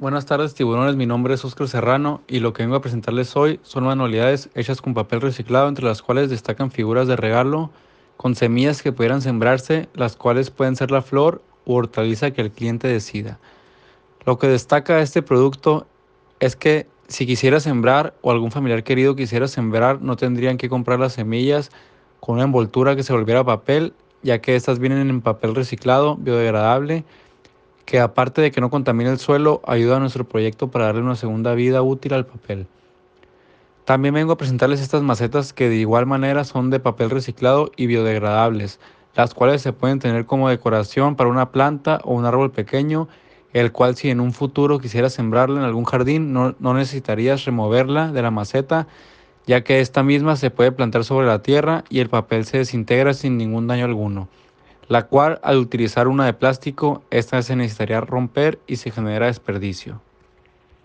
Buenas tardes tiburones, mi nombre es Oscar Serrano y lo que vengo a presentarles hoy son manualidades hechas con papel reciclado entre las cuales destacan figuras de regalo con semillas que pudieran sembrarse, las cuales pueden ser la flor u hortaliza que el cliente decida. Lo que destaca este producto es que si quisiera sembrar o algún familiar querido quisiera sembrar, no tendrían que comprar las semillas con una envoltura que se volviera papel, ya que estas vienen en papel reciclado, biodegradable, que aparte de que no contamine el suelo, ayuda a nuestro proyecto para darle una segunda vida útil al papel. También vengo a presentarles estas macetas que de igual manera son de papel reciclado y biodegradables, las cuales se pueden tener como decoración para una planta o un árbol pequeño el cual si en un futuro quisieras sembrarla en algún jardín, no, no, necesitarías removerla de la maceta, ya que esta misma se puede plantar sobre la tierra y el papel se desintegra sin ningún daño alguno. La cual al utilizar una de plástico, esta se necesitaría romper y se genera desperdicio.